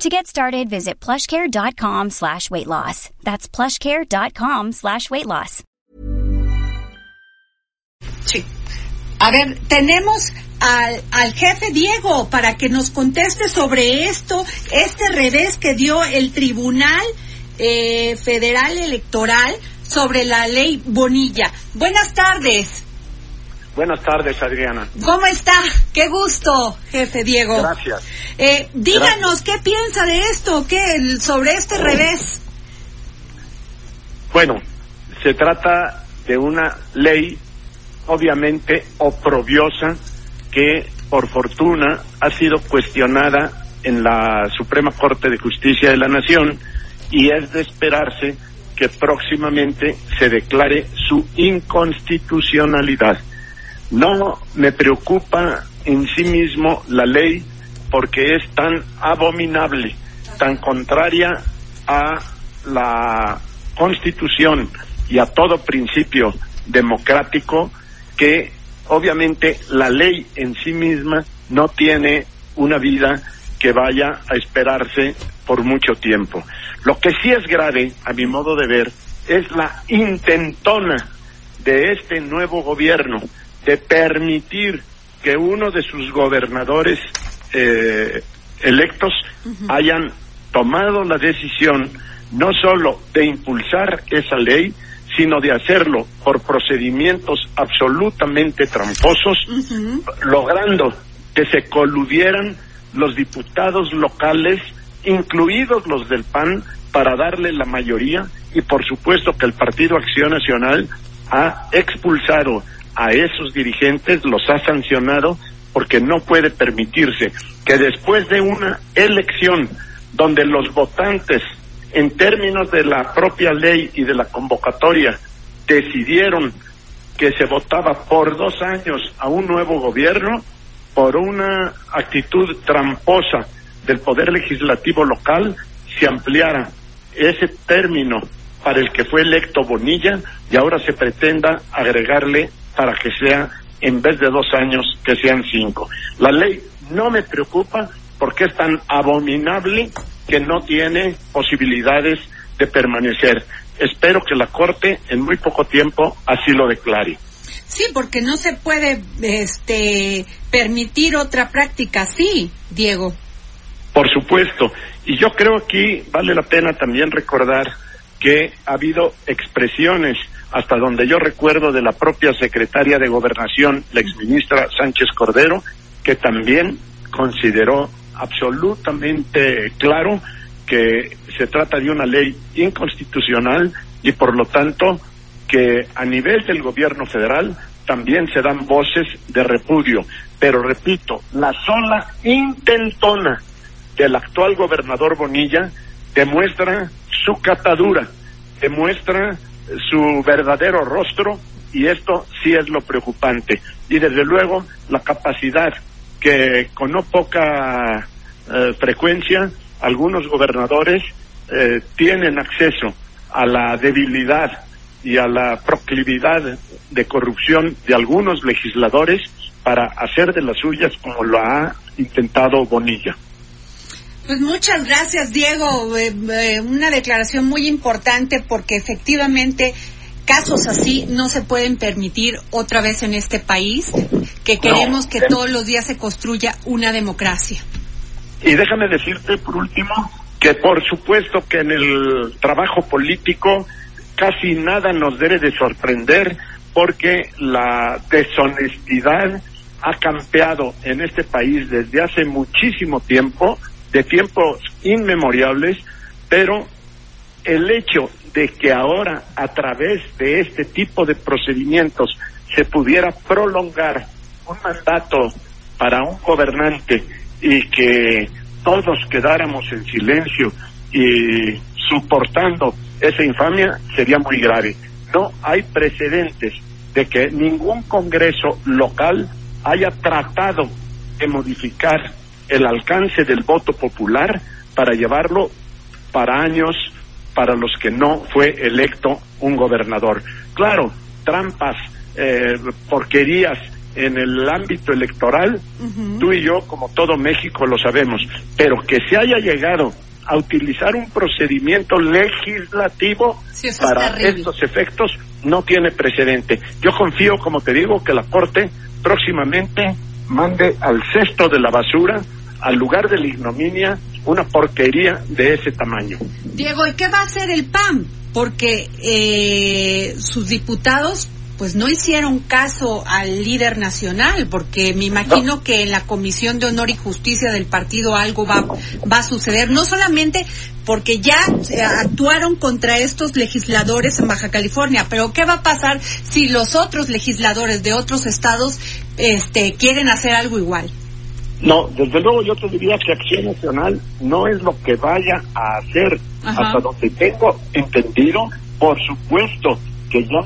To get started, visit plushcare.com slash weight loss. That's plushcare.com slash weight loss. Sí. A ver, tenemos al, al jefe Diego para que nos conteste sobre esto, este revés que dio el Tribunal eh, Federal Electoral sobre la ley Bonilla. Buenas tardes. Buenas tardes, Adriana. ¿Cómo está? Qué gusto, jefe Diego. Gracias. Eh, díganos, ¿qué piensa de esto? ¿Qué sobre este revés? Bueno, se trata de una ley obviamente oprobiosa que por fortuna ha sido cuestionada en la Suprema Corte de Justicia de la Nación y es de esperarse que próximamente se declare su inconstitucionalidad. No me preocupa en sí mismo la ley porque es tan abominable, tan contraria a la Constitución y a todo principio democrático que obviamente la ley en sí misma no tiene una vida que vaya a esperarse por mucho tiempo. Lo que sí es grave, a mi modo de ver, es la intentona de este nuevo gobierno de permitir que uno de sus gobernadores eh, electos hayan tomado la decisión no solo de impulsar esa ley, sino de hacerlo por procedimientos absolutamente tramposos, logrando que se coludieran los diputados locales, incluidos los del PAN, para darle la mayoría y por supuesto que el Partido Acción Nacional ha expulsado a esos dirigentes, los ha sancionado porque no puede permitirse que después de una elección donde los votantes, en términos de la propia ley y de la convocatoria, decidieron que se votaba por dos años a un nuevo gobierno, por una actitud tramposa del Poder Legislativo local, se ampliara ese término para el que fue electo Bonilla y ahora se pretenda agregarle para que sea, en vez de dos años, que sean cinco. La ley no me preocupa porque es tan abominable que no tiene posibilidades de permanecer. Espero que la Corte en muy poco tiempo así lo declare. Sí, porque no se puede este, permitir otra práctica así, Diego. Por supuesto. Y yo creo aquí vale la pena también recordar que ha habido expresiones hasta donde yo recuerdo de la propia secretaria de Gobernación, la exministra Sánchez Cordero, que también consideró absolutamente claro que se trata de una ley inconstitucional y por lo tanto que a nivel del gobierno federal también se dan voces de repudio. Pero repito, la sola intentona del actual gobernador Bonilla demuestra su catadura, demuestra su verdadero rostro y esto sí es lo preocupante. Y desde luego la capacidad que con no poca eh, frecuencia algunos gobernadores eh, tienen acceso a la debilidad y a la proclividad de corrupción de algunos legisladores para hacer de las suyas como lo ha intentado Bonilla. Pues muchas gracias, Diego. Eh, eh, una declaración muy importante porque efectivamente casos así no se pueden permitir otra vez en este país, que queremos que todos los días se construya una democracia. Y déjame decirte por último que por supuesto que en el trabajo político casi nada nos debe de sorprender porque la deshonestidad ha campeado en este país desde hace muchísimo tiempo de tiempos inmemorables, pero el hecho de que ahora a través de este tipo de procedimientos se pudiera prolongar un mandato para un gobernante y que todos quedáramos en silencio y soportando esa infamia sería muy grave. no hay precedentes de que ningún Congreso local haya tratado de modificar el alcance del voto popular para llevarlo para años para los que no fue electo un gobernador. Claro, trampas, eh, porquerías en el ámbito electoral, tú y yo, como todo México, lo sabemos, pero que se haya llegado a utilizar un procedimiento legislativo para estos efectos no tiene precedente. Yo confío, como te digo, que la Corte próximamente mande al cesto de la basura, al lugar de la ignominia, una porquería de ese tamaño. Diego, ¿y qué va a hacer el PAN? Porque eh, sus diputados pues no hicieron caso al líder nacional, porque me imagino que en la Comisión de Honor y Justicia del partido algo va, va a suceder, no solamente porque ya eh, actuaron contra estos legisladores en Baja California, pero ¿qué va a pasar si los otros legisladores de otros estados este, quieren hacer algo igual? No, desde luego yo te diría que Acción Nacional no es lo que vaya a hacer. Hasta donde tengo entendido, por supuesto que ya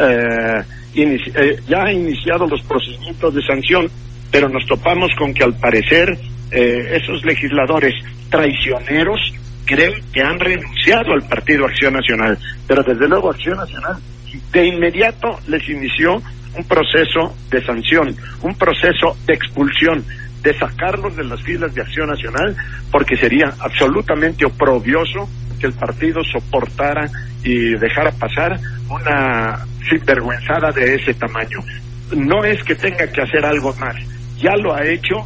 eh, eh, ya ha iniciado los procedimientos de sanción, pero nos topamos con que al parecer eh, esos legisladores traicioneros creen que han renunciado al Partido Acción Nacional, pero desde luego Acción Nacional de inmediato les inició un proceso de sanción, un proceso de expulsión, de sacarlos de las filas de Acción Nacional, porque sería absolutamente oprobioso que el partido soportara y dejara pasar una sinvergüenzada de ese tamaño. No es que tenga que hacer algo más, ya lo ha hecho,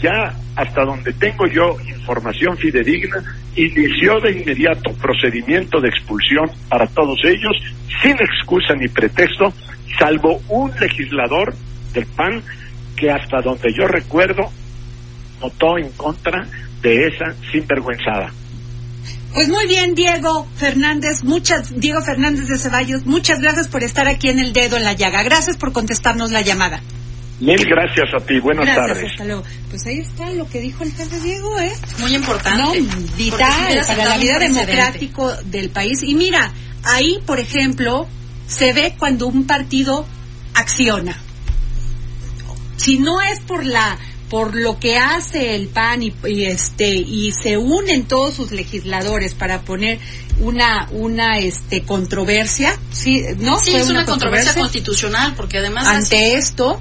ya hasta donde tengo yo información fidedigna, inició de inmediato procedimiento de expulsión para todos ellos, sin excusa ni pretexto, salvo un legislador del PAN que hasta donde yo recuerdo votó en contra de esa sinvergüenzada. Pues muy bien, Diego Fernández, muchas, Diego Fernández de Ceballos, muchas gracias por estar aquí en el dedo en la llaga. Gracias por contestarnos la llamada. Mil gracias a ti, buenas gracias, tardes. Hasta luego. Pues ahí está lo que dijo el jefe Diego, ¿eh? Muy importante. No, vital para la vida democrático del país. Y mira, ahí, por ejemplo, se ve cuando un partido acciona. Si no es por la por lo que hace el PAN y, este y se unen todos sus legisladores para poner una una este controversia sí no sí es una, controversia, constitucional porque además ante esto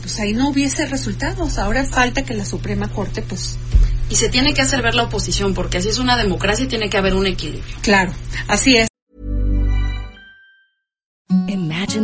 pues ahí no hubiese resultados. Ahora falta que la Suprema Corte pues y se tiene que hacer ver la oposición porque así es una democracia y tiene que haber un equilibrio. Claro así es